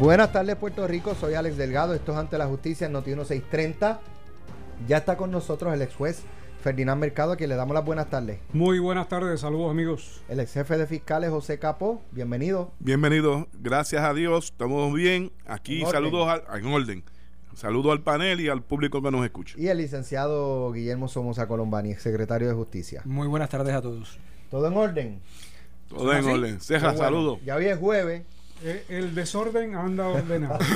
Buenas tardes Puerto Rico, soy Alex Delgado, esto es ante la justicia en Noti 1630. Ya está con nosotros el ex juez Ferdinand Mercado, a quien le damos las buenas tardes. Muy buenas tardes, saludos amigos. El ex jefe de fiscales José Capó, bienvenido. Bienvenido, gracias a Dios, estamos bien. Aquí En saludos al, en orden. Saludos al panel y al público que nos escucha. Y el licenciado Guillermo Somoza Colombani, ex secretario de Justicia. Muy buenas tardes a todos. ¿Todo en orden? Todo en orden. Ceja, bueno. saludos. Ya hoy es jueves. Eh, el desorden anda ordenado.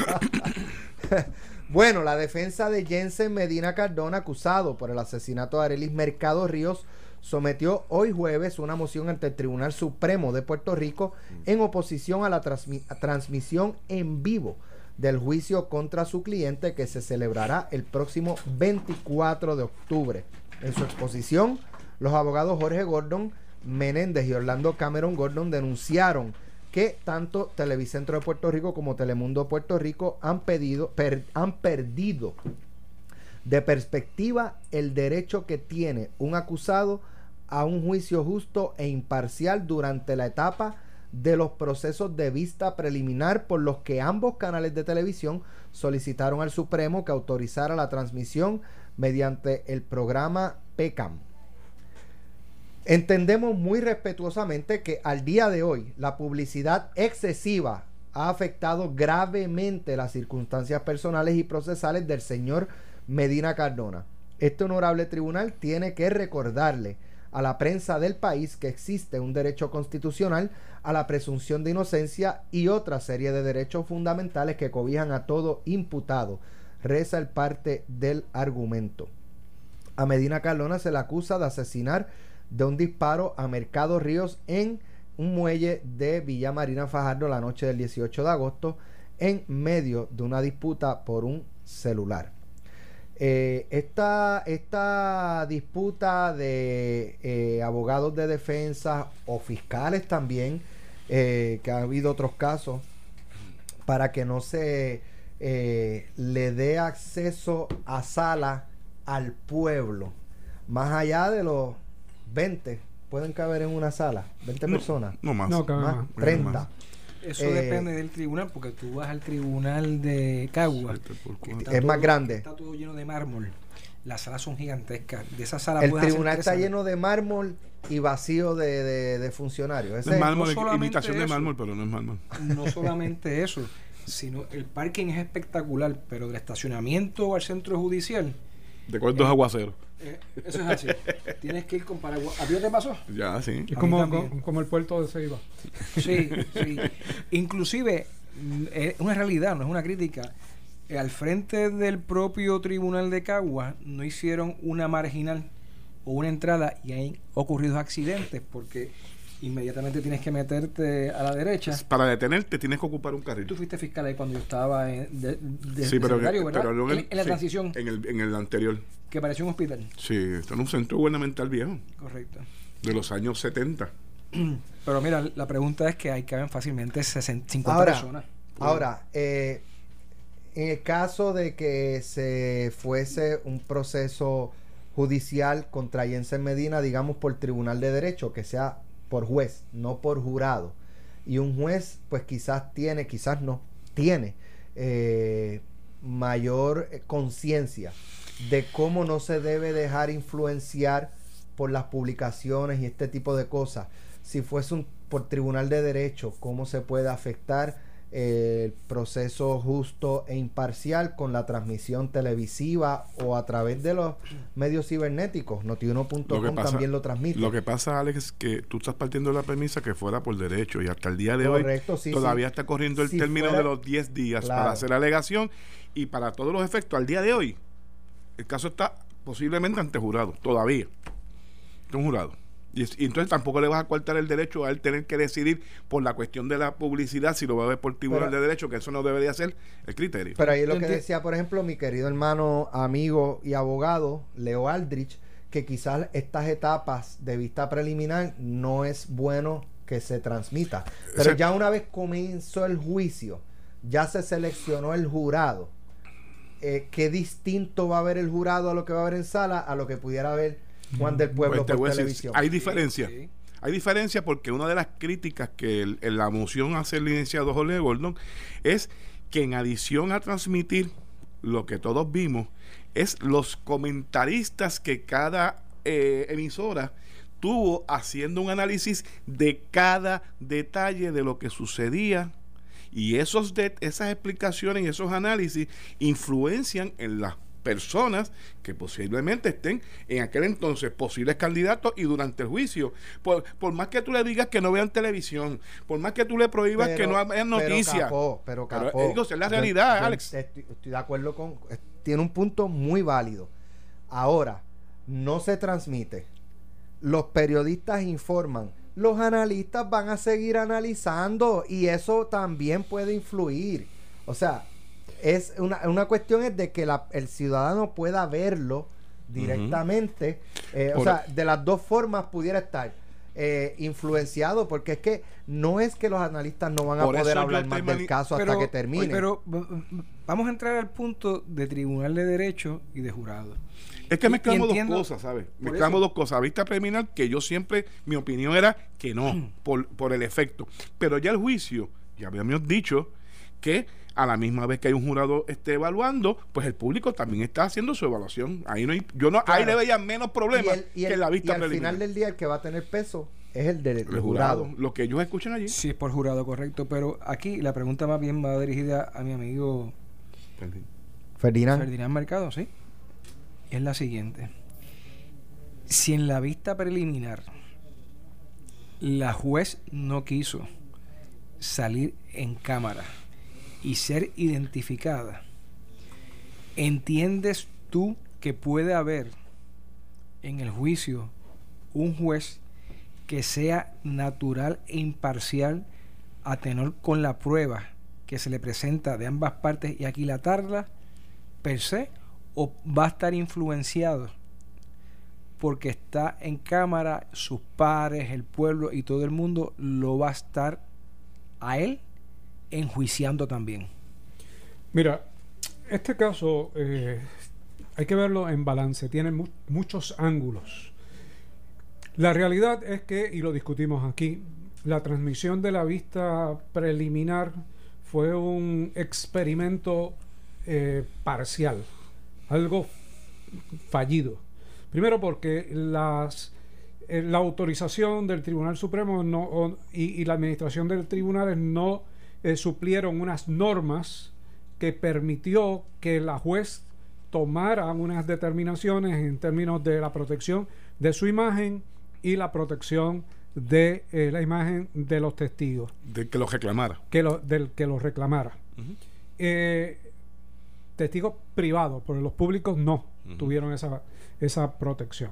Bueno, la defensa de Jensen Medina Cardona, acusado por el asesinato de Arelis Mercado Ríos, sometió hoy jueves una moción ante el Tribunal Supremo de Puerto Rico en oposición a la transmisión en vivo del juicio contra su cliente que se celebrará el próximo 24 de octubre. En su exposición, los abogados Jorge Gordon Menéndez y Orlando Cameron Gordon denunciaron que tanto Televicentro de Puerto Rico como Telemundo Puerto Rico han, pedido, han perdido de perspectiva el derecho que tiene un acusado a un juicio justo e imparcial durante la etapa de los procesos de vista preliminar por los que ambos canales de televisión solicitaron al Supremo que autorizara la transmisión mediante el programa PECAM. Entendemos muy respetuosamente que al día de hoy la publicidad excesiva ha afectado gravemente las circunstancias personales y procesales del señor Medina Cardona. Este honorable tribunal tiene que recordarle a la prensa del país que existe un derecho constitucional a la presunción de inocencia y otra serie de derechos fundamentales que cobijan a todo imputado. Reza el parte del argumento. A Medina Cardona se le acusa de asesinar de un disparo a Mercado Ríos en un muelle de Villa Marina Fajardo la noche del 18 de agosto en medio de una disputa por un celular. Eh, esta, esta disputa de eh, abogados de defensa o fiscales también, eh, que ha habido otros casos, para que no se le dé acceso a sala al pueblo, más allá de los 20, pueden caber en una sala, 20 No, personas, No más. No, cabe más, más. 30. más. Eso Eh, depende del tribunal, porque tú vas al tribunal de Cagua. Es más grande. Está todo lleno de mármol. Las salas son gigantescas. De esa sala El tribunal está salas. lleno de mármol y vacío de, de- de funcionarios. Ese Es es- mármol, no es solamente imitación de eso. mármol, pero no es mármol. No solamente eso, sino el parking es espectacular, pero del estacionamiento al centro judicial, De dos aguaceros. eh, eso es así. Tienes que ir con paraguas. ¿A ti no te pasó? Ya, sí. Es como, como el puerto de Ceiba. Sí, sí. Inclusive, mm, es una realidad, no es una crítica. Eh, Al frente del propio tribunal de Cagua no hicieron una marginal o una entrada y hay ocurrido accidentes porque inmediatamente tienes que meterte a la derecha. Para detenerte tienes que ocupar un Tú carril. fuiste fiscal ahí cuando yo estaba en, de, de- Sí, de pero, secretario, ¿verdad? pero no en, en la sí, transición, En el, en el anterior. que pareció un hospital. Sí, está en un centro gubernamental viejo, Correcto. de los años 70. Pero mira, la pregunta es que ahí caben fácilmente 60, 50 Ahora, personas. Ahora, eh, en el caso de que se fuese un proceso judicial contra Jensen Medina, digamos por tribunal de derecho, que sea por juez, no por jurado, y un juez, pues quizás tiene, quizás no, tiene eh, mayor eh, conciencia de cómo no se debe dejar influenciar por las publicaciones y este tipo de cosas. Si fuese un por tribunal de derecho, cómo se puede afectar el proceso justo e imparcial con la transmisión televisiva o a través de los medios cibernéticos. Lo que Notiuno.com pasa- también lo transmite. Lo que pasa, Alex, es que tú estás partiendo de la premisa que fuera por derecho y hasta el día de Correcto, hoy sí, todavía sí. está corriendo el Si término fuera- de los 10 días Claro. para hacer alegación y para todos los efectos, al día de hoy, el caso está posiblemente ante jurado, todavía. Ante un jurado. Y, es- y entonces tampoco le vas a cortar el derecho a él tener que decidir por la cuestión de la publicidad si lo va a ver por tribunal Pero- de derecho, que eso no debería ser el criterio. Pero ahí es lo que decía, por ejemplo, mi querido hermano, amigo y abogado, Leo Aldrich, que quizás estas etapas de vista preliminar no es bueno que se transmita. Pero Ese- ya una vez comenzó el juicio, ya se seleccionó el jurado. Eh, ¿Qué distinto va a haber el jurado a lo que va a haber en sala a lo que pudiera ver Juan del Pueblo Pues te por voy a decir, televisión? hay diferencia. Sí. Hay diferencia porque una de las críticas que el- la moción hace el licenciado Jorge Gordon es que en adición a transmitir lo que todos vimos, es los comentaristas que cada eh, emisora tuvo haciendo un análisis de cada detalle de lo que sucedía y esos de, esas explicaciones y esos análisis influencian en las personas que posiblemente estén en aquel entonces posibles candidatos y durante el juicio. Por, por más que tú le digas que no vean televisión, por más que tú le prohíbas que no vean noticias. Pero, pero, Pero, capó, eh, digo, esa es la realidad, yo Alex. Estoy, estoy de acuerdo con. eh, Tiene un punto muy válido. Ahora, no se transmite. Los periodistas informan. Los analistas van a seguir analizando y eso también puede influir. O sea, es una, una cuestión es de que la- el ciudadano pueda verlo directamente. Eh, o sea, de las dos formas pudiera estar eh, influenciado, porque es que no es que los analistas no van a poder hablar más del caso hasta que termine. Pero vamos a entrar al punto de Tribunal de Derecho y de Jurado. Es que Y- mezclamos dos cosas, ¿sabes? Mezclamos eso. dos cosas. Vista preliminar, que yo siempre, mi opinión era que no, por, por el efecto. Pero ya el juicio, ya habíamos dicho que a la misma vez que hay un jurado esté evaluando, pues el público también está haciendo su evaluación. Ahí no hay, yo no, ahí le veía menos problemas y, el- y que el- en la y vista al preliminar. final del día el que va a tener peso es el del el del jurado, jurado. lo que ellos escuchan allí. Sí, es por jurado, correcto. Pero aquí la pregunta más bien va dirigida a mi amigo Ferdinand. Ferdinand Mercado, ¿sí? Es la siguiente. Si en la vista preliminar la juez no quiso salir en cámara y ser identificada, ¿entiendes tú que puede haber en el juicio un juez que sea natural e imparcial a tenor con la prueba que se le presenta de ambas partes y aquilatarla per se o va a estar influenciado porque está en cámara, sus pares, el pueblo y todo el mundo lo va a estar a él enjuiciando también. Mira, este caso eh, hay que verlo en balance, tiene mu- muchos ángulos. La realidad es que, y lo discutimos aquí, la transmisión de la vista preliminar fue un experimento eh, parcial, algo fallido. Primero porque las, eh, la autorización del Tribunal Supremo no, y, y la administración del tribunal no eh, suplieron unas normas que permitió que la juez tomara unas determinaciones en términos de la protección de su imagen y la protección de eh, la imagen de los testigos De que lo reclamara. que lo, del que los reclamara. Eh, testigos privados, pero los públicos no tuvieron esa, esa protección.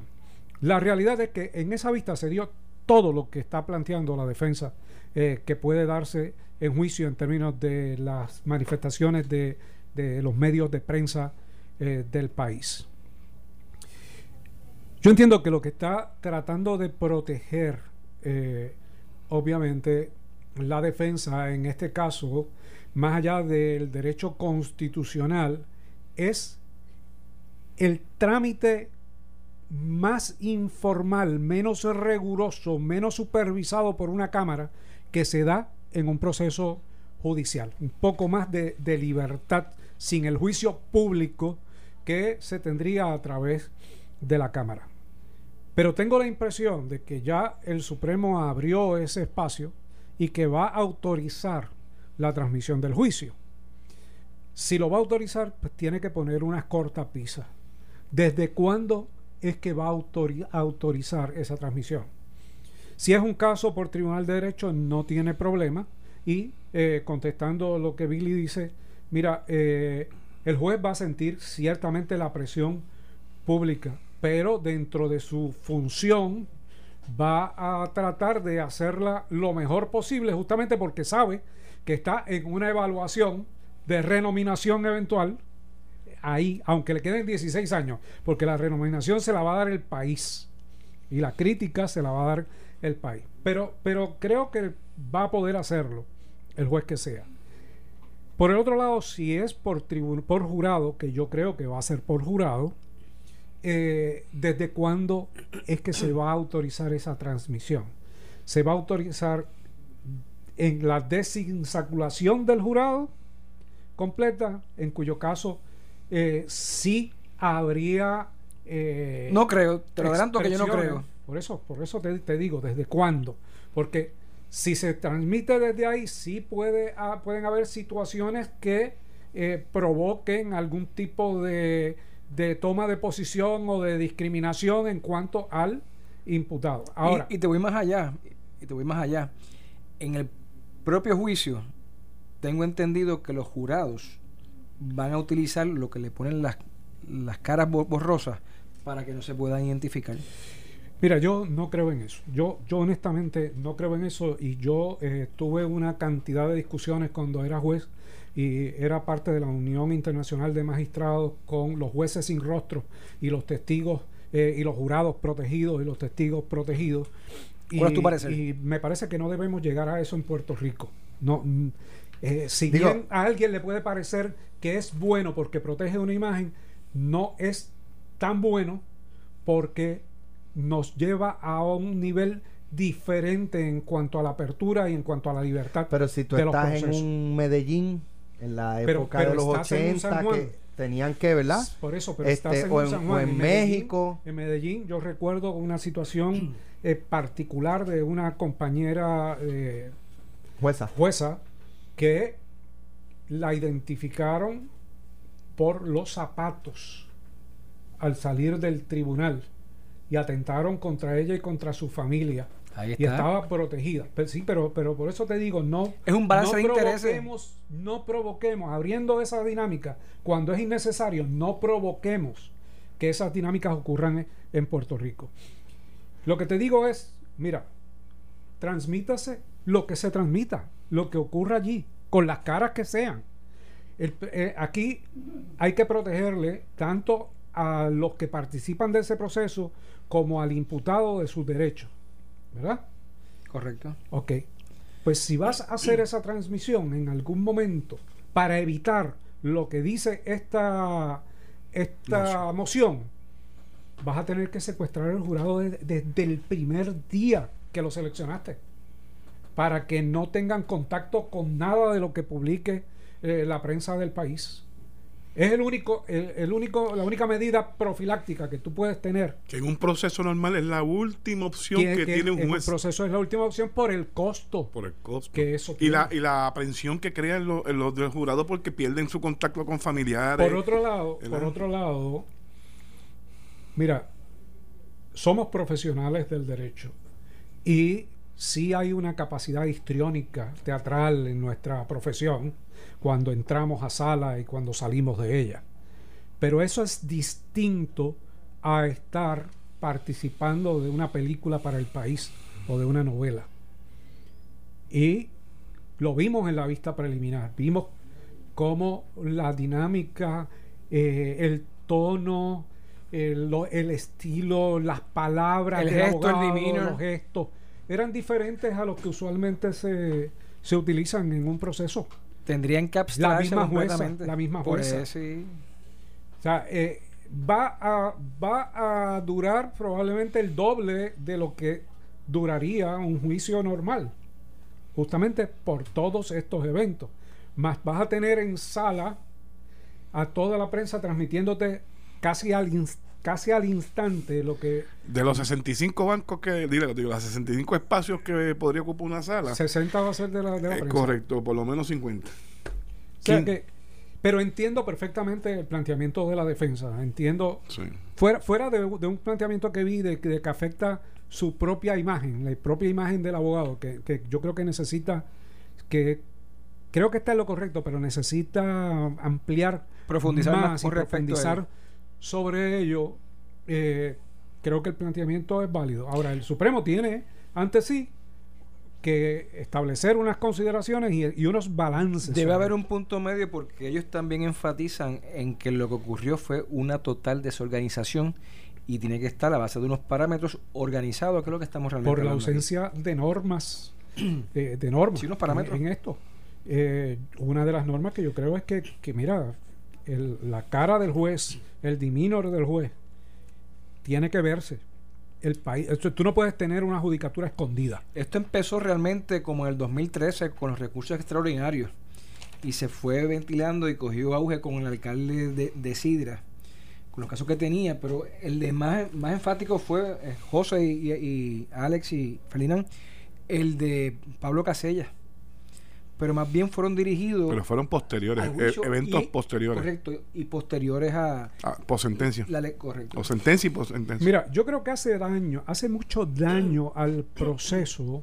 La realidad es que en esa vista se dio todo lo que está planteando la defensa eh, que puede darse en juicio en términos de las manifestaciones de, de los medios de prensa eh, del país. Yo entiendo que lo que está tratando de proteger, eh, obviamente, la defensa en este caso, más allá del derecho constitucional, es el trámite más informal, menos riguroso, menos supervisado por una Cámara que se da en un proceso judicial. Un poco más de, libertad sin el juicio público que se tendría a través de la Cámara. Pero tengo la impresión de que ya el Supremo abrió ese espacio y que va a autorizar la transmisión del juicio. Si lo va a autorizar, pues tiene que poner unas cortapisas. ¿Desde cuándo es que va a autorizar esa transmisión? Si es un caso por Tribunal de Derecho, no tiene problema. Y eh, contestando lo que Billy dice, mira, eh, el juez va a sentir ciertamente la presión pública, pero dentro de su función va a tratar de hacerla lo mejor posible, justamente porque sabe que está en una evaluación de renominación eventual ahí, aunque le queden 16 años, porque la renominación se la va a dar el país y la crítica se la va a dar el país. Pero, pero creo que va a poder hacerlo el juez que sea. Por el otro lado, si es por, por jurado, que yo creo que va a ser por jurado, eh, ¿desde cuándo es que se va a autorizar esa transmisión? ¿Se va a autorizar en la desinsaculación del jurado completa, en cuyo caso eh, sí habría... eh, No creo, te lo adelanto que yo no creo. Por eso, por eso te, te digo, ¿desde cuándo? Porque si se transmite desde ahí, sí puede, ah, pueden haber situaciones que eh, provoquen algún tipo de, de toma de posición o de discriminación en cuanto al imputado. Ahora, y, y te voy más allá, y te voy más allá. En el propio juicio, tengo entendido que los jurados van a utilizar lo que le ponen las, las caras bo- borrosas para que no se puedan identificar. Mira, yo no creo en eso. Yo, yo honestamente no creo en eso y yo eh, tuve una cantidad de discusiones cuando era juez y era parte de la Unión Internacional de Magistrados con los jueces sin rostro y los testigos eh, y los jurados protegidos y los testigos protegidos. ¿Cuál es tu parecer? Y me parece que no debemos llegar a eso en Puerto Rico. No, mm, eh, si Digo- bien a alguien le puede parecer que es bueno porque protege una imagen, no es tan bueno porque nos lleva a un nivel diferente en cuanto a la apertura y en cuanto a la libertad. Pero si tú estás en un Medellín, en la época pero de los estás en un San 80, Juan. que tenían que, ¿verdad? Por eso, pero Este, estás en, o en- San o Juan, en Medellín- México. En Medellín, yo recuerdo una situación eh, particular de una compañera eh, Jueza. jueza que la identificaron por los zapatos al salir del tribunal y atentaron contra ella y contra su familia. Ahí Y estaba protegida. Pero, sí, pero, pero por eso te digo, no. Es un balance no de intereses. No provoquemos, abriendo esa dinámica, cuando es innecesario, no provoquemos que esas dinámicas ocurran en- en Puerto Rico. Lo que te digo es, mira, transmítase lo que se transmita, lo que ocurra allí, con las caras que sean. El- eh, aquí hay que protegerle tanto a los que participan de ese proceso como al imputado de sus derechos. ¿Verdad? Correcto. Ok. Pues si vas a hacer esa transmisión en algún momento para evitar lo que dice esta, esta moción, vas a tener que secuestrar el jurado de- desde el primer día que lo seleccionaste. Para que no tengan contacto con nada de lo que publique eh, la prensa del país. Es el único, el, el único, la única medida profiláctica que tú puedes tener Que en un proceso normal es la última opción que, que tiene un en juez proceso es la última opción por el costo por el costo. que eso y la, y la aprensión que crean los, los del jurado porque pierden su contacto con familiares. Por otro lado, por otro lado, mira, somos profesionales del derecho y sí hay una capacidad histriónica teatral en nuestra profesión cuando entramos a sala y cuando salimos de ella. Pero eso es distinto a estar participando de una película para el país o de una novela. Y lo vimos en la vista preliminar. Vimos cómo la dinámica, eh, el tono, el, lo- el estilo, las palabras, El gesto, el abogado, demeanor. los gestos, eran diferentes a los que usualmente se, se utilizan en un proceso. Tendrían que abstraerse misma jueza, la misma jueza. sí. O sea, eh, va, a, va a durar probablemente el doble de lo que duraría un juicio normal, justamente por todos estos eventos. Más vas a tener en sala a toda la prensa transmitiéndote casi al, ins- casi al instante lo que De los 65 bancos que, digo, digo, los 65 espacios que podría ocupar una sala. 60 va a ser de la, de la correcto, por lo menos 50. O sea que- pero entiendo perfectamente el planteamiento de la defensa. Entiendo Sí. Fuera, fuera de, de un planteamiento que vi de, de que afecta su propia imagen, la propia imagen del abogado, que, que yo creo que necesita, que creo que está en lo correcto, pero necesita ampliar Profundizar más más y profundizar. Sobre ello. eh, creo que el planteamiento es válido. Ahora, el Supremo tiene ante sí que establecer unas consideraciones y, y unos balances. Debe haber un punto medio porque ellos también enfatizan en que lo que ocurrió fue una total desorganización y tiene que estar a base de unos parámetros organizados, que es lo que estamos realmente por la aquí. ausencia de normas eh, de normas Sí, unos parámetros. en, en esto Eh, una de las normas que yo creo es que, que mira el- la cara del juez el demeanor del juez tiene que verse el país tú no puedes tener una judicatura escondida Esto empezó realmente como en el 2013 con los recursos extraordinarios. y se fue ventilando y cogió auge con el alcalde de, de Sidra, con los casos que tenía, pero el de más, más enfático fue eh, José y, y Alex y Ferdinand, el de Pablo Casella pero más bien fueron dirigidos. Pero fueron posteriores, e- eventos posteriores. Correcto, y posteriores a. a sentencia. La ley, correcto. O sentencia y posentencia. Mira, yo creo que hace daño, hace mucho daño al proceso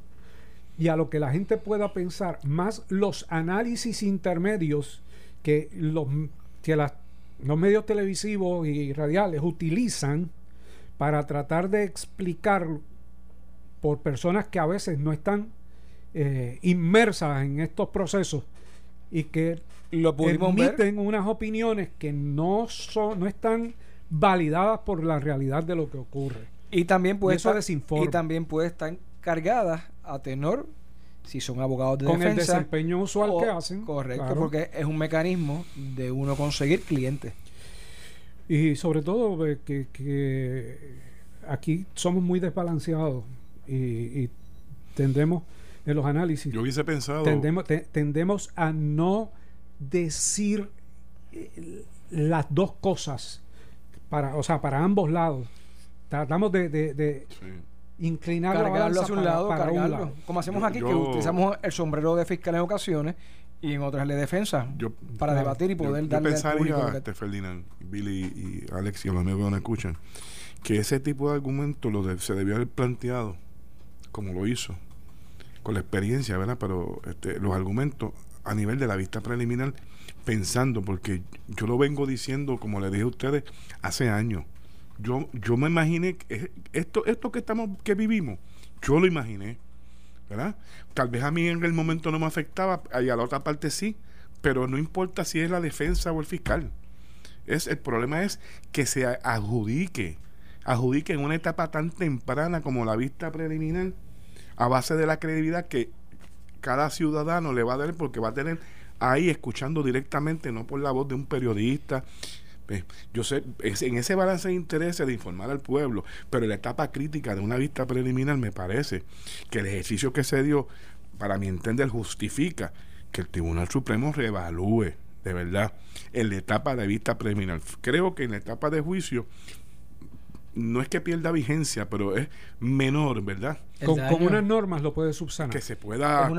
y a lo que la gente pueda pensar, más los análisis intermedios que los, que los medios televisivos y radiales utilizan para tratar de explicar por personas que a veces no están eh, inmersas en estos procesos y que lo emiten unas opiniones que no son no están validadas por la realidad de lo que ocurre. Y también puede estar, y también puede estar cargadas a tenor si son abogados de con el desempeño usual que hacen correcto porque es un mecanismo de uno conseguir clientes. Y sobre todo que, que aquí somos muy desbalanceados y, y tendemos en los análisis. Yo hubiese pensado. Tendemos, tendemos a no decir eh, las dos cosas, para, o sea, para ambos lados. Tratamos de, de, inclinar cargarlo hacia un lado, cargarlo. Como hacemos aquí, que utilizamos el sombrero de fiscal en ocasiones y en otras de defensa para debatir y poder yo, darle pensaría, este, Ferdinand, Billy y Alex y los amigos que nos escuchan, que ese tipo de argumento lo se debió haber planteado como lo hizo con la experiencia, ¿verdad? Pero este, los argumentos a nivel de la vista preliminar, pensando, porque yo lo vengo diciendo, como le dije a ustedes, hace años. Yo, yo me imaginé que esto, esto que estamos, que vivimos, yo lo imaginé, ¿verdad? Tal vez a mí en el momento no me afectaba, y a la otra parte sí, pero no importa si es la defensa o el fiscal. Es, el problema es que se adjudique, adjudique en una etapa tan temprana como la vista preliminar a base de la credibilidad que cada ciudadano le va a dar porque va a tener ahí escuchando directamente, no por la voz de un periodista. Yo sé, en ese balance de intereses de informar al pueblo, pero en la etapa crítica de una vista preliminar me parece que el ejercicio que se dio, para mi entender, justifica que el Tribunal Supremo reevalúe de verdad en la etapa de vista preliminar. Creo que en la etapa de juicio no es que pierda vigencia, pero es menor, ¿verdad? Con, unas normas lo puede subsanar. Que se pueda,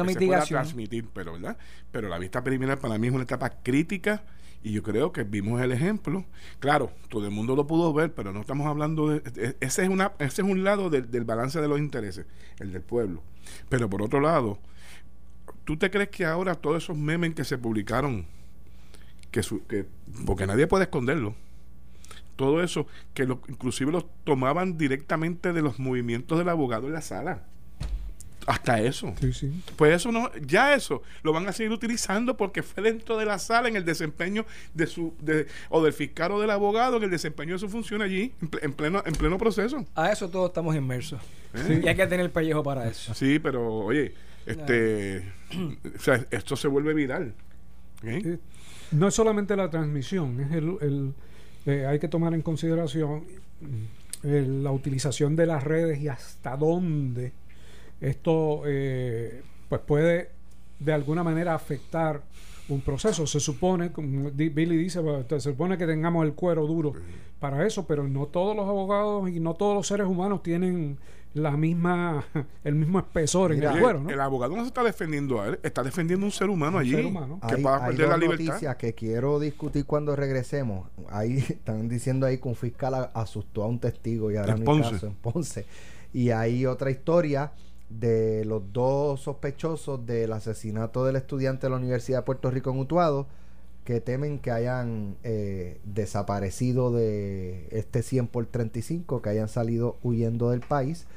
transmitir, pero ¿verdad? Pero la vista preliminar para mí es una etapa crítica y yo creo que vimos el ejemplo. Claro, todo el mundo lo pudo ver, pero no estamos hablando de... Ese es, una, ese es un lado del, balance de los intereses, el del pueblo. Pero por otro lado, ¿tú te crees que ahora todos esos memes que se publicaron, que, que porque nadie puede esconderlo, todo eso, que lo, inclusive los tomaban directamente de los movimientos del abogado en la sala. Hasta eso. Pues eso no, ya eso lo van a seguir utilizando porque fue dentro de la sala en el desempeño de su, de, o del fiscal o del abogado, en el desempeño de su función allí, en, pleno, en pleno proceso. A eso todos estamos inmersos. ¿Eh? Y hay que tener el pellejo para eso. Sí, pero oye, este, o sea, esto se vuelve viral. No es solamente la transmisión, es el eh, hay que tomar en consideración eh, la utilización de las redes y hasta dónde esto eh, pues puede de alguna manera afectar un proceso. Se supone, como Billy dice, se supone que tengamos el cuero duro para eso, pero no todos los abogados y no todos los seres humanos tienen la misma el mismo espesor en el cuero. El abogado no se está defendiendo a él, está defendiendo a un ser humano allí que hay, va a perder la libertad. noticias que quiero discutir cuando regresemos. Ahí están diciendo ahí que un fiscal asustó a un testigo y ahora en caso en Ponce. Y hay otra historia de los dos sospechosos del asesinato del estudiante de la Universidad de Puerto Rico en Utuado que temen que hayan eh, desaparecido de este 100 por 35, que hayan salido huyendo del país.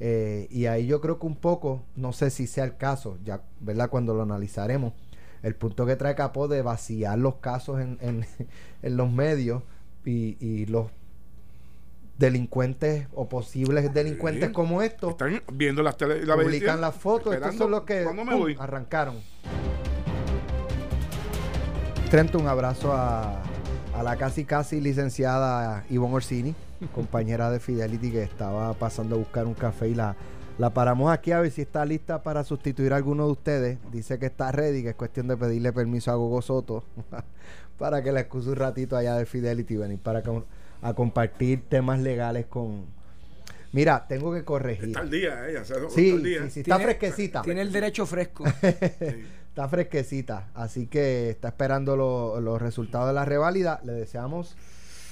Eh, y ahí yo creo que un poco, no sé si sea el caso, ya, ¿verdad? Cuando lo analizaremos, el punto que trae Capó de vaciar los casos en, en, los medios y, los delincuentes o posibles delincuentes como estos están viendo las tele, la publican las fotos. Estos son los que arrancaron Trento, un abrazo a, la casi casi licenciada Ivonne Orsini, compañera de Fidelity que estaba pasando a buscar un café y la, La paramos aquí a ver si está lista para sustituir a alguno de ustedes. Dice que está ready, que es cuestión de pedirle permiso a Gogo Soto para que le excuse un ratito allá de Fidelity venir para a compartir temas legales con. Mira, tengo que corregir. Está al día, ella. Eh, sí, sí, sí, está fresquecita. Tiene el derecho fresco. Está fresquecita, así que está esperando los resultados de la reválida. Le deseamos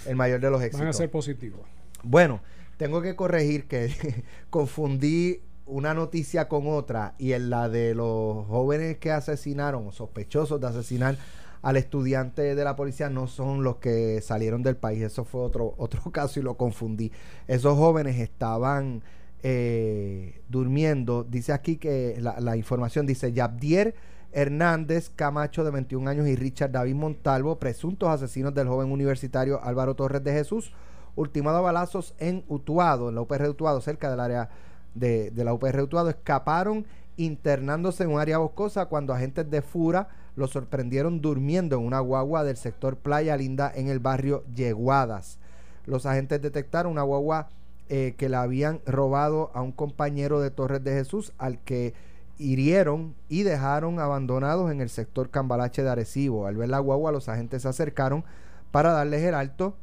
el mayor de los éxitos. Van a ser positivos. Bueno, tengo que corregir que confundí una noticia con otra y en la de los jóvenes que asesinaron o sospechosos de asesinar al estudiante de la policía no son los que salieron del país. Eso fue otro, otro caso y lo confundí. Esos jóvenes estaban eh, durmiendo. Dice aquí que la, la información dice Yabdier Hernández Camacho, de 21 años, y Richard David Montalvo, presuntos asesinos del joven universitario Álvaro Torres de Jesús, ultimado a balazos en Utuado, en la UPR Utuado, cerca del área de, la UPR Utuado, escaparon internándose en un área boscosa cuando agentes de Fura los sorprendieron durmiendo en una guagua del sector Playa Linda en el barrio Yeguadas. Los agentes detectaron una guagua eh, que le habían robado a un compañero de Torres de Jesús al que hirieron y dejaron abandonados en el sector Cambalache de Arecibo. Al ver la guagua, los agentes se acercaron para darles el alto.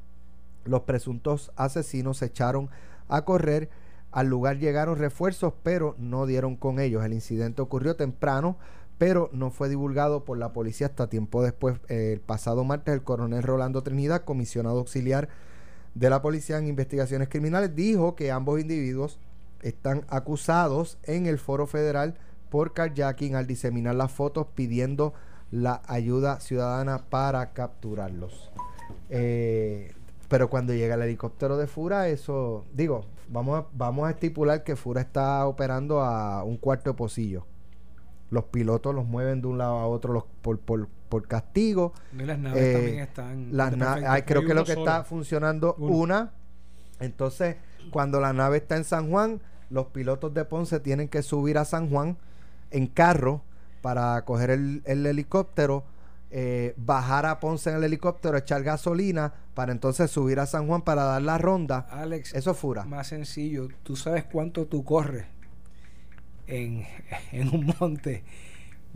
Los presuntos asesinos se echaron a correr. Al lugar llegaron refuerzos, pero no dieron con ellos. El incidente ocurrió temprano, pero no fue divulgado por la policía hasta tiempo después. el pasado martes, el coronel Rolando Trinidad, comisionado auxiliar de la policía en investigaciones criminales, dijo que ambos individuos están acusados en el foro federal por carjacking al diseminar las fotos pidiendo la ayuda ciudadana para capturarlos. Eh, pero cuando llega el helicóptero de Fura, eso, digo, vamos a, vamos a estipular que Fura está operando a un cuarto de pocillo. Los pilotos los mueven de un lado a otro los, por, por, por castigo. las naves eh, también están. Las creo que lo que está funcionando una. Entonces, cuando la nave está en San Juan, los pilotos de Ponce tienen que subir a San Juan en carro para coger el, helicóptero, eh, bajar a Ponce en el helicóptero, echar gasolina para entonces subir a San Juan para dar la ronda. Alex, eso fura. Más sencillo, tú sabes cuánto tú corres en, en un monte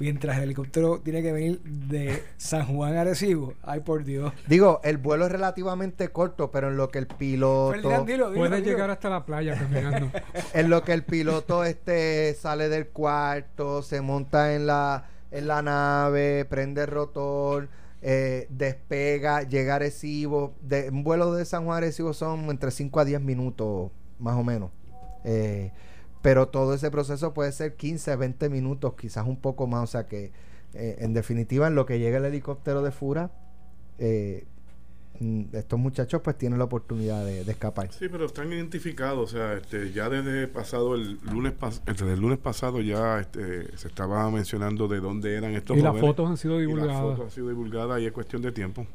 mientras el helicóptero tiene que venir de San Juan a Arecibo. Ay, por Dios. Digo, el vuelo es relativamente corto, pero en lo que el piloto puede llegar hasta la playa caminando. en lo que el piloto este sale del cuarto, se monta en la en la nave, prende el rotor, eh, despega, llega a Arecibo. De, un vuelo de San Juan a Arecibo son entre 5 a 10 minutos, más o menos. Eh, pero todo ese proceso puede ser 15, 20 minutos, quizás un poco más, o sea que eh, en definitiva en lo que llega el helicóptero de Fura, eh, estos muchachos pues tienen la oportunidad de, escapar. Sí, pero están identificados, o sea, este, ya desde pasado el lunes desde el lunes pasado ya este, se estaba mencionando de dónde eran estos y las fotos han sido divulgadas. las fotos han sido divulgadas y es cuestión de tiempo.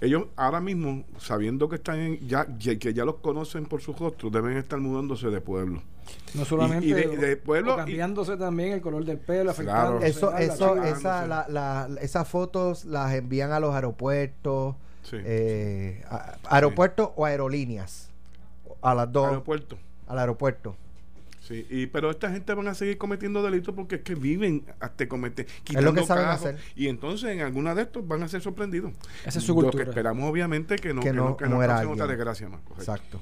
Ellos ahora mismo, sabiendo que están en, ya, que ya los conocen por sus rostros, deben estar mudándose de pueblo. No solamente de, pueblo, cambiándose también el color del pelo, claro. Eso, eso, esa, la, esas fotos las envían a los aeropuertos, eh, aeropuertos o aerolíneas, a las dos. Aeropuerto. Al aeropuerto. Sí, y, pero esta gente van a seguir cometiendo delitos porque es que viven hasta cometer. Es lo que saben hacer. Y entonces en alguna de estos van a ser sorprendidos. Esa es su cultura. Lo que esperamos obviamente que no, que, no, que no, otra desgracia más. Exacto.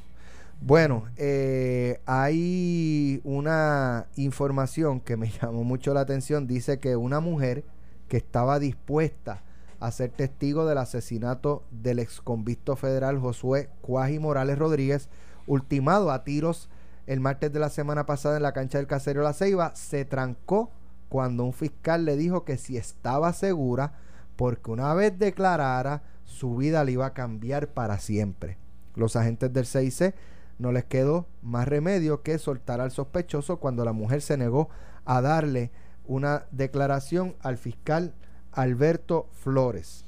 Bueno, eh, hay una información que me llamó mucho la atención. Dice que una mujer que estaba dispuesta a ser testigo del asesinato del exconvicto federal Josué Cuaji Morales Rodríguez, ultimado a tiros el martes de la semana pasada en la cancha del Caserio La Ceiba, se trancó cuando un fiscal le dijo que si estaba segura, porque una vez declarara, su vida le iba a cambiar para siempre. Los agentes del CIC no les quedó más remedio que soltar al sospechoso cuando la mujer se negó a darle una declaración al fiscal Alberto Flores.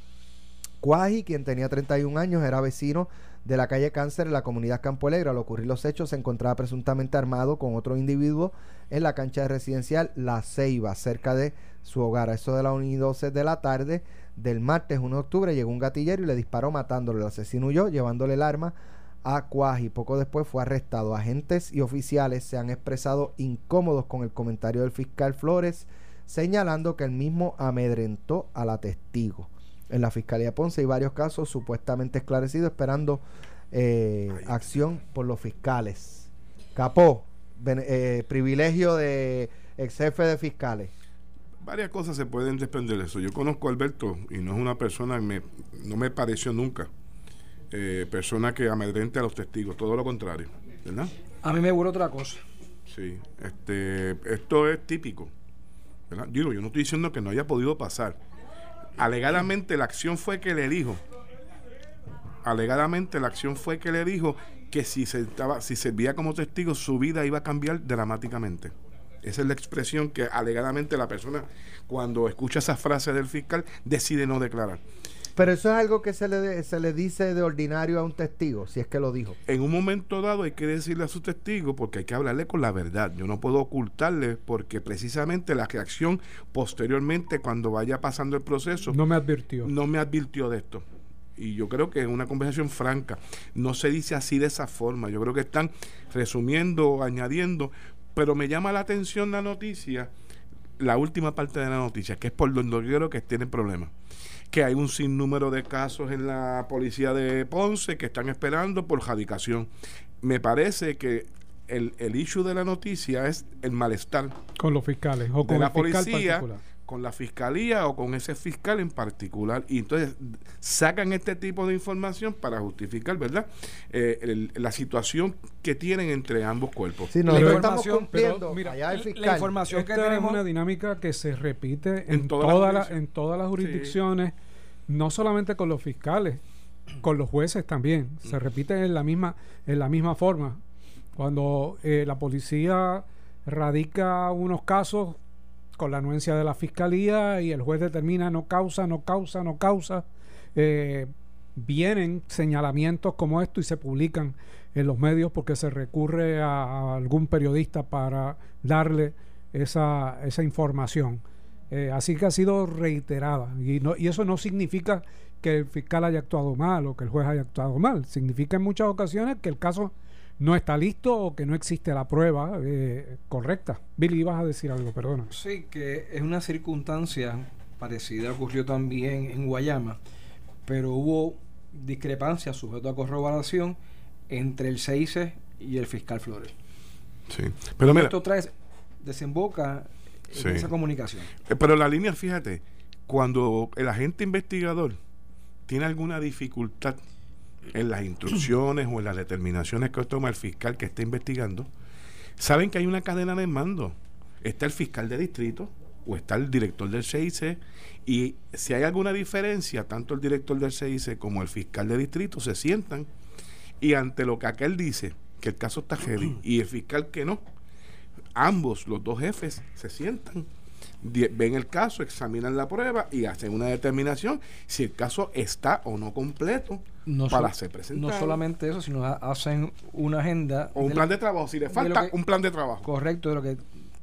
Cuaji, quien tenía 31 años, era vecino de la calle Cáncer en la comunidad Campo Alegre. Al ocurrir los hechos, se encontraba presuntamente armado con otro individuo en la cancha de residencial La Ceiba, cerca de su hogar. A eso de las 1 y 12 de la tarde del martes 1 de octubre llegó un gatillero y le disparó matándolo. El asesino huyó, llevándole el arma a Cuaji. Poco después fue arrestado. Agentes y oficiales se han expresado incómodos con el comentario del fiscal Flores, señalando que el mismo amedrentó a la testigo. En la Fiscalía Ponce hay varios casos supuestamente esclarecidos esperando eh, acción por los fiscales. Capó, eh, privilegio de ex jefe de fiscales. Varias cosas se pueden desprender de eso. Yo conozco a Alberto y no es una persona, me, no me pareció nunca, eh, persona que amedrente a los testigos, todo lo contrario, ¿verdad? A mí me huele otra cosa. Sí, este, esto es típico, Digo, yo no estoy diciendo que no haya podido pasar. Alegadamente la acción fue que le dijo, alegadamente la acción fue que le dijo que si, se estaba, si servía como testigo su vida iba a cambiar dramáticamente. Esa es la expresión que alegadamente la persona, cuando escucha esa frase del fiscal, decide no declarar. Pero eso es algo que se le, se le dice de ordinario a un testigo, si es que lo dijo. En un momento dado hay que decirle a su testigo porque hay que hablarle con la verdad. Yo no puedo ocultarle porque precisamente la reacción posteriormente cuando vaya pasando el proceso... No me advirtió. No me advirtió de esto y yo creo que es una conversación franca. No se dice así de esa forma. Yo creo que están resumiendo, añadiendo, pero me llama la atención la noticia, la última parte de la noticia, que es por donde yo creo que tienen problemas. Que hay un sinnúmero de casos en la policía de Ponce que están esperando por radicación. Me parece que el, el issue de la noticia es el malestar. Con los fiscales o con la policía con la fiscalía o con ese fiscal en particular. Y entonces sacan este tipo de información para justificar, ¿verdad? Eh, la situación que tienen entre ambos cuerpos. Sí, la información, la información que tenemos es una dinámica que se repite en, todas en todas las jurisdicciones, no solamente con los fiscales, con los jueces también. Se repite en la misma, en la misma forma. Cuando eh, la policía radica unos casos con la anuencia de la fiscalía y el juez determina no causa, no causa, no causa. Eh, vienen señalamientos como esto y se publican en los medios porque se recurre a, algún periodista para darle esa, esa información. Eh, así que ha sido reiterada y, no, y eso no significa que el fiscal haya actuado mal o que el juez haya actuado mal. Significa en muchas ocasiones que el caso no está listo o que no existe la prueba eh, correcta. Billy, ibas a decir algo, perdona. Sí, que es una circunstancia parecida, ocurrió también en Guayama, pero hubo discrepancia sujeto a corroboración entre el CICE y el fiscal Flores. Sí, pero mira. Esto trae, desemboca en esa comunicación. Eh, pero la línea, fíjate, cuando el agente investigador tiene alguna dificultad en las instrucciones o en las determinaciones que toma el fiscal que está investigando, saben que hay una cadena de mando. Está el fiscal de distrito o está el director del CIC y si hay alguna diferencia, tanto el director del CIC como el fiscal de distrito se sientan y ante lo que aquel dice, que el caso está heavy, y el fiscal que no, ambos, los dos jefes, se sientan ven el caso, examinan la prueba y hacen una determinación si el caso está o no completo no para ser presentado. No solamente eso, sino hacen una agenda. O un plan de trabajo, si le falta un plan de trabajo. Correcto, de lo que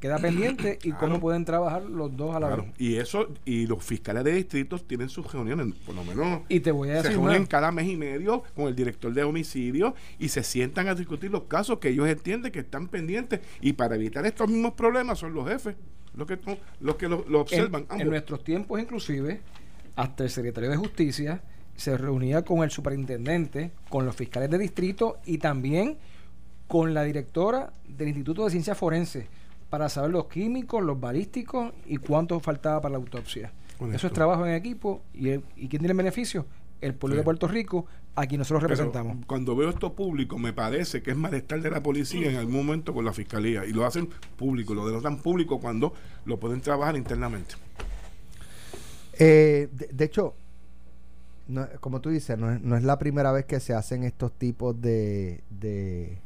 queda pendiente y cómo pueden trabajar los dos a la vez. Y eso, y los fiscales de distritos tienen sus reuniones, por lo menos. Y te voy a decir. Se reúnen cada mes y medio con el director de homicidio y se sientan a discutir los casos que ellos entienden que están pendientes. Y para evitar estos mismos problemas son los jefes los que, los que lo, observan. En, nuestros tiempos, inclusive, hasta el secretario de Justicia se reunía con el superintendente, con los fiscales de distrito y también con la directora del Instituto de Ciencias Forenses para saber los químicos, los balísticos y cuánto faltaba para la autopsia. Eso es trabajo en equipo y, ¿y quién tiene beneficio? El pueblo de Puerto Rico, a quien nosotros representamos. cuando veo esto público, me parece que es malestar de la policía en algún momento con la fiscalía. Y lo hacen público, lo denotan público cuando lo pueden trabajar internamente. Eh, de, hecho, como tú dices, no es, no es, la primera vez que se hacen estos tipos de, de,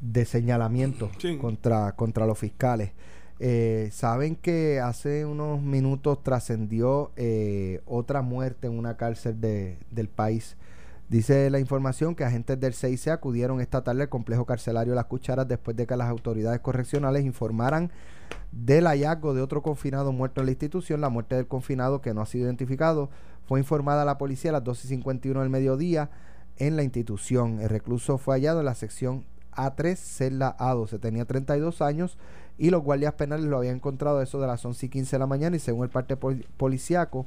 de señalamientos contra, contra los fiscales. Eh, Saben que hace unos minutos trascendió eh, otra muerte en una cárcel de, del país. Dice la información que agentes del CIC acudieron esta tarde al complejo carcelario Las Cucharas después de que las autoridades correccionales informaran del hallazgo de otro confinado muerto en la institución. La muerte del confinado, que no ha sido identificado, fue informada a la policía a las 12.51 del mediodía en la institución. El recluso fue hallado en la sección A3, celda A12. Tenía 32 años y los guardias penales lo habían encontrado a eso de las 11 y 15 de la mañana y según el parte pol- policíaco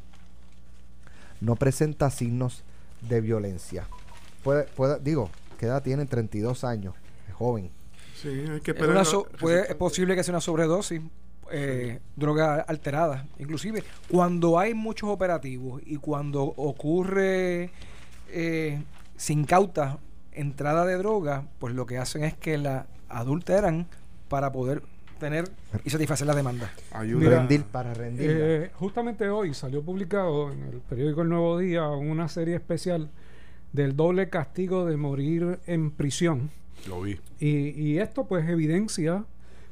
no presenta signos de violencia. Puede, puede- digo, ¿qué edad tiene? 32 años, es joven. Sí, hay que Es, esperar. so- puede- es posible que sea una sobredosis, eh, droga alterada. Inclusive, cuando hay muchos operativos y cuando ocurre eh, sin cauta entrada de droga, pues lo que hacen es que la adulteran para poder tener y satisfacer la demanda. Ayuda. Mira, rendir para rendir. Eh, justamente hoy salió publicado en el periódico El Nuevo Día una serie especial del doble castigo de morir en prisión. Lo vi. Y, y esto pues evidencia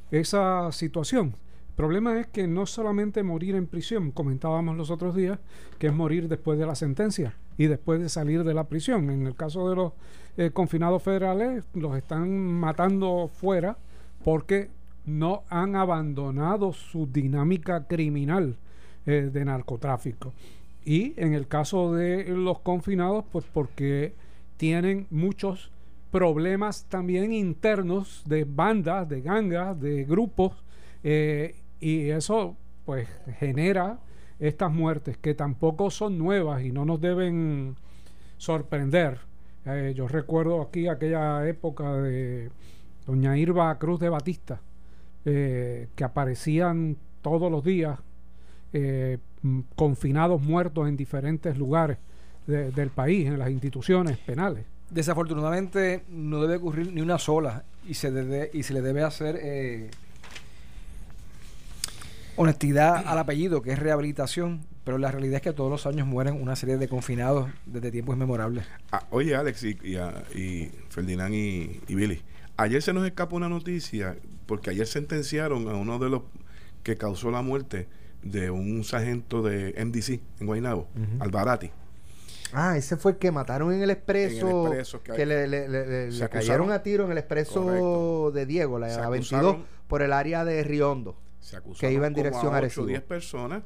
esa situación. El problema es que no solamente morir en prisión, comentábamos los otros días, que es morir después de la sentencia y después de salir de la prisión. En el caso de los eh, confinados federales, los están matando fuera porque no han abandonado su dinámica criminal eh, de narcotráfico. Y en el caso de los confinados, pues porque tienen muchos problemas también internos de bandas, de gangas, de grupos, eh, y eso pues genera estas muertes que tampoco son nuevas y no nos deben sorprender. Eh, yo recuerdo aquí aquella época de doña Irba Cruz de Batista, eh, que aparecían todos los días eh, m- confinados muertos en diferentes lugares de- del país, en las instituciones penales. Desafortunadamente no debe ocurrir ni una sola y se debe y se le debe hacer eh, honestidad al apellido que es rehabilitación, pero la realidad es que todos los años mueren una serie de confinados desde tiempos inmemorables. Ah, oye, Alex y, y Ferdinand y, y Billy. Ayer se nos escapó una noticia porque ayer sentenciaron a uno de los que causó la muerte de un sargento de MDC en Guaynabo, Ujú. Alvarati. Ah, ese fue el que mataron en el expreso. En el expreso que que, hay- le, le- le- le- Se le acusaron- cayeron a tiro en el expreso Correcto. de Diego, la Se a 22, acusaron- por el área de Riondo. Se Que iba en dirección a a 8 Arecibo. o 10 personas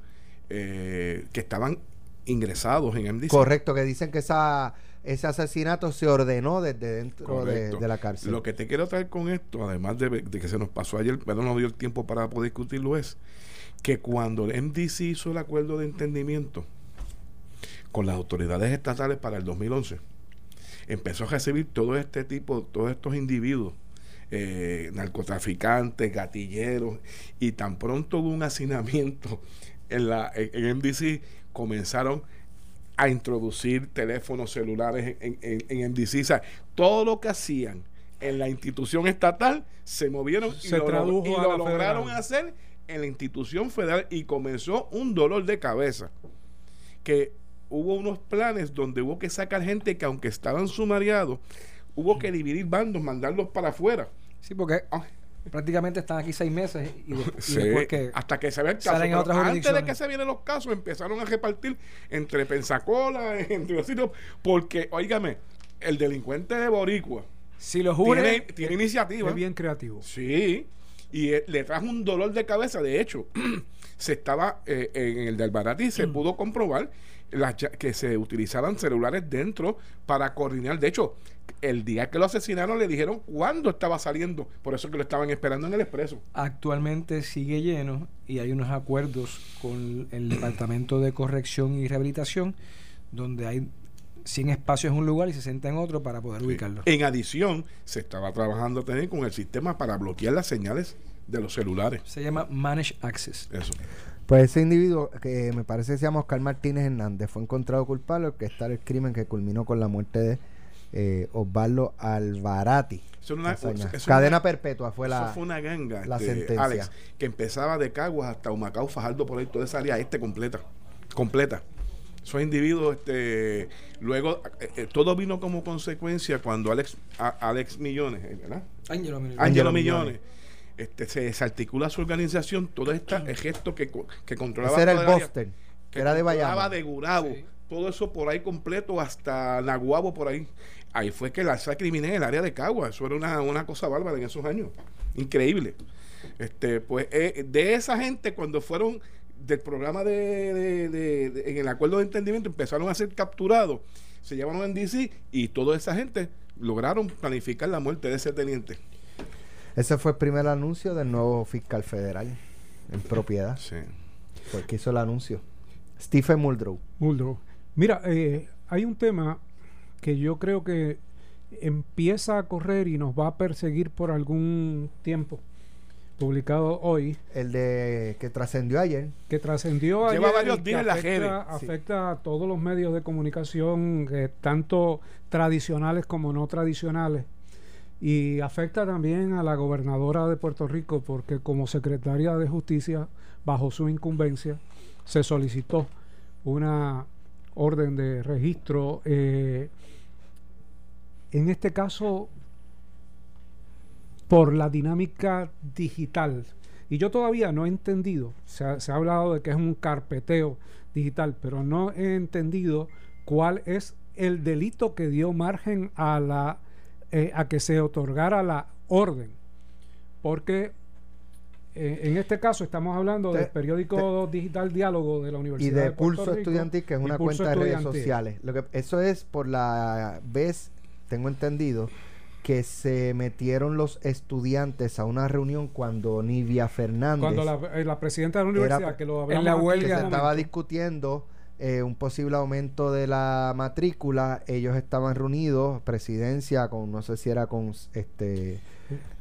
eh, que estaban ingresados en MDC. Correcto, que dicen que esa, ese asesinato se ordenó desde dentro de, la cárcel. Lo que te quiero traer con esto, además de, de que se nos pasó ayer, pero no dio el tiempo para poder discutirlo, es que cuando el MDC hizo el acuerdo de entendimiento con las autoridades estatales para el 2011, empezó a recibir todo este tipo, todos estos individuos, eh, narcotraficantes, gatilleros, y tan pronto hubo un hacinamiento en, la, en, en MDC, comenzaron a introducir teléfonos celulares en, en, en MDC. O sea, todo lo que hacían en la institución estatal se movieron y Se lo, tradujo y lo lograron federal. hacer en la institución federal y comenzó un dolor de cabeza. Que hubo unos planes donde hubo que sacar gente que aunque estaban sumariados, hubo que dividir bandos, mandarlos para afuera. Sí, porque Ah. Prácticamente están aquí seis meses y, de- y Sí, después que hasta que se vea el caso. salen otras antes de que se vienen los casos, empezaron a repartir entre Pensacola, entre los sitios, porque, óigame, el delincuente de Boricua si lo tiene, jure tiene iniciativa. Es bien creativo. Sí, y eh, le trajo un dolor de cabeza. De hecho, se estaba eh, en el del Barati, Mm. se pudo comprobar las que se utilizaban celulares dentro para coordinar. De hecho, el día que lo asesinaron le dijeron cuándo estaba saliendo. Por eso que lo estaban esperando en el expreso. actualmente sigue lleno y hay unos acuerdos con el Departamento de Corrección y Rehabilitación donde hay 100 espacios en un lugar y 60 en otro para poder ubicarlo. En adición, se estaba trabajando también con el sistema para bloquear las señales de los celulares. Se llama Managed Access. Eso. Pues ese individuo, que me parece que se llama Oscar Martínez Hernández, fue encontrado culpable que está el crimen que culminó con la muerte de eh, Osvaldo Alvarati. Eso una- eso Cadena una- perpetua fue Eso la... fue una ganga, la este, sentencia. Alex, que empezaba de Caguas hasta Humacao, Fajardo, por ahí, toda esa área este completa. Completa. Esos individuos, este, luego, eh, eh, todo vino como consecuencia cuando Alex, a- Alex Millones, ¿verdad? Ángelo Millones. Ángelo Millones. Millones, este, se desarticula su organización, todo este gesto que, co- que controlaba Ese era el Boston, que era de Bayamo. de Gurabo, Sí. todo eso por ahí completo hasta Naguabo por ahí. Ahí fue que la alza criminal en el área de Cagua, eso era una, una cosa bárbara en esos años, increíble. Este, pues eh, de esa gente cuando fueron del programa de, de- de- de- en el acuerdo de entendimiento empezaron a ser capturados, se llevaron en DC y toda esa gente lograron planificar la muerte de ese teniente. Ese fue el primer anuncio del nuevo fiscal federal en propiedad. Sí. Fue el que hizo el anuncio. Stephen Muldrow. Muldrow. Mira, eh, hay un tema que yo creo que empieza a correr y nos va a perseguir por algún tiempo. Publicado hoy, El de que trascendió ayer. que trascendió Lleva ayer varios y que días en las afecta, sí. afecta a todos los medios de comunicación, eh, tanto tradicionales como no tradicionales. Y afecta también a la gobernadora de Puerto Rico, porque como secretaria de Justicia, bajo su incumbencia, se solicitó una orden de registro. eh, en este caso, por la dinámica digital. Y yo todavía no he entendido, se ha, se ha hablado de que es un carpeteo digital, pero no he entendido cuál es el delito que dio margen a la eh, a que se otorgara la orden. Porque eh, en este caso estamos hablando Te- del periódico digital Diálogo de la Y Universidad de de Puerto Pulso Rico Estudiantil, que es y una cuenta de redes sociales. Lo que, eso es por la vez, tengo entendido, que se metieron los estudiantes a una reunión cuando Nivia Fernández Cuando la, eh, la presidenta de la Era- universidad, que lo hablamos la aquí que huelga se estaba discutiendo eh, un posible aumento de la matrícula, ellos estaban reunidos, presidencia con, no sé si era con este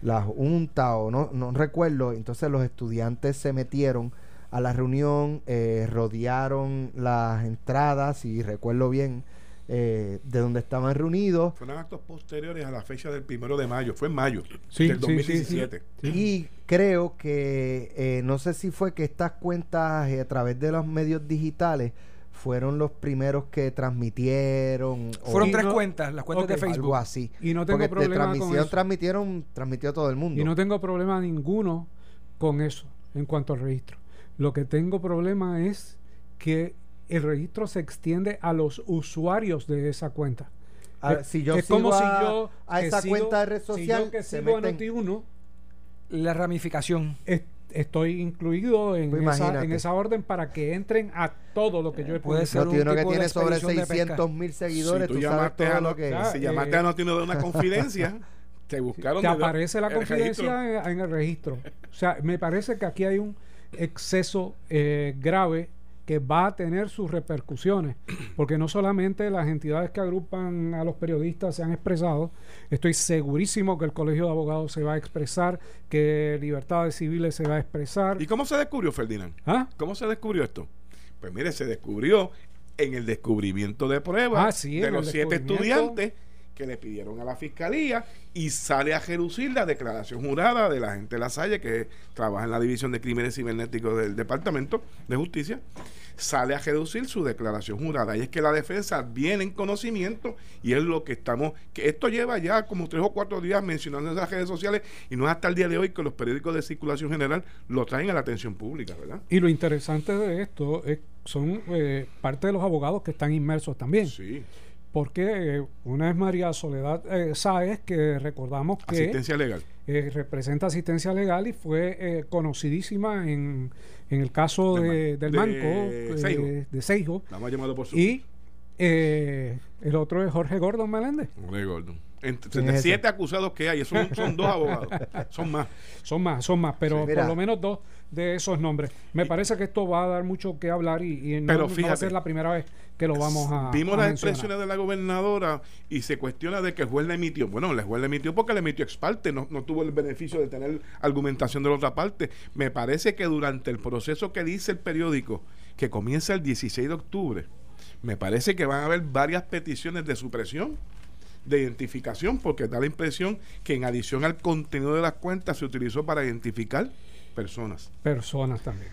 la junta o no, no recuerdo, entonces los estudiantes se metieron a la reunión, eh, rodearon las entradas, si recuerdo bien, eh, de donde estaban reunidos, Fueron actos posteriores a la fecha del primero de mayo, fue en mayo Sí, del sí, sí, sí. 2017. Y creo que, eh, no sé si fue que estas cuentas eh, a través de los medios digitales fueron los primeros que transmitieron. Fueron tres no- cuentas, las cuentas ok, de algo Facebook. así. Y no tengo Porque de problema con eso. transmitieron, transmitió todo el mundo. Y no tengo problema ninguno con eso en cuanto al registro. Lo que tengo problema es que el registro se extiende a los usuarios de esa cuenta. A- Es- si yo es como a, si yo a esa sigo- cuenta de red si social, yo que se sigo a meten- Noti1, La ramificación. es- estoy incluido en, Pues esa, en esa orden para que entren a todo lo que yo he Puede ser un Noti1 que tiene sobre expedición de pesca. 600 mil seguidores, si tú tú sabes llamaste todo a, lo que... Ya, si eh, llamaste a Notino de una confidencia, te buscaron te aparece la confidencia en, en el registro. O sea, me parece que aquí hay un exceso eh, grave que va a tener sus repercusiones, porque no solamente las entidades que agrupan a los periodistas se han expresado, estoy segurísimo que el Colegio de Abogados se va a expresar, que Libertades Civiles se va a expresar. ¿Y cómo se descubrió, Ferdinand? ¿Ah? ¿Cómo se descubrió esto? Pues mire, se descubrió en el descubrimiento de pruebas Ah, sí, de los siete estudiantes que le pidieron a la fiscalía y sale a reducir la declaración jurada de la gente de la Salle que trabaja en la división de crímenes cibernéticos del Departamento de Justicia sale a reducir su declaración jurada y es que la defensa viene en conocimiento y es lo que estamos que esto lleva ya como tres o cuatro días mencionando en las redes sociales y no es hasta el día de hoy que los periódicos de circulación general lo traen a la atención pública ¿verdad? Y lo interesante de esto es, son eh, parte de los abogados que están inmersos también. sí Porque eh, una es María Soledad eh, Sáez, que recordamos que asistencia legal eh, representa asistencia legal y fue eh, conocidísima en, en el caso de- man- del de Manco, eh, Seijo. de Seijo. la hemos llamado por su Y eh, el otro es Jorge Gordon Meléndez. Ray Gordon. Entre siete acusados que hay, son, son dos abogados, son más. Son más, son más, pero Sí, por lo menos dos de esos nombres. Me parece que esto va a dar mucho que hablar y, y no, Pero no va a ser la primera vez que lo vamos a. Vimos a las mencionar. expresiones de la gobernadora y se cuestiona de que el juez le emitió. Bueno, el juez le emitió porque le emitió ex parte, no, no tuvo el beneficio de tener argumentación de la otra parte. Me parece que durante el proceso que dice el periódico, que comienza el 16 de octubre, me parece que van a haber varias peticiones de supresión de identificación porque da la impresión que en adición al contenido de las cuentas se utilizó para identificar personas. Personas también.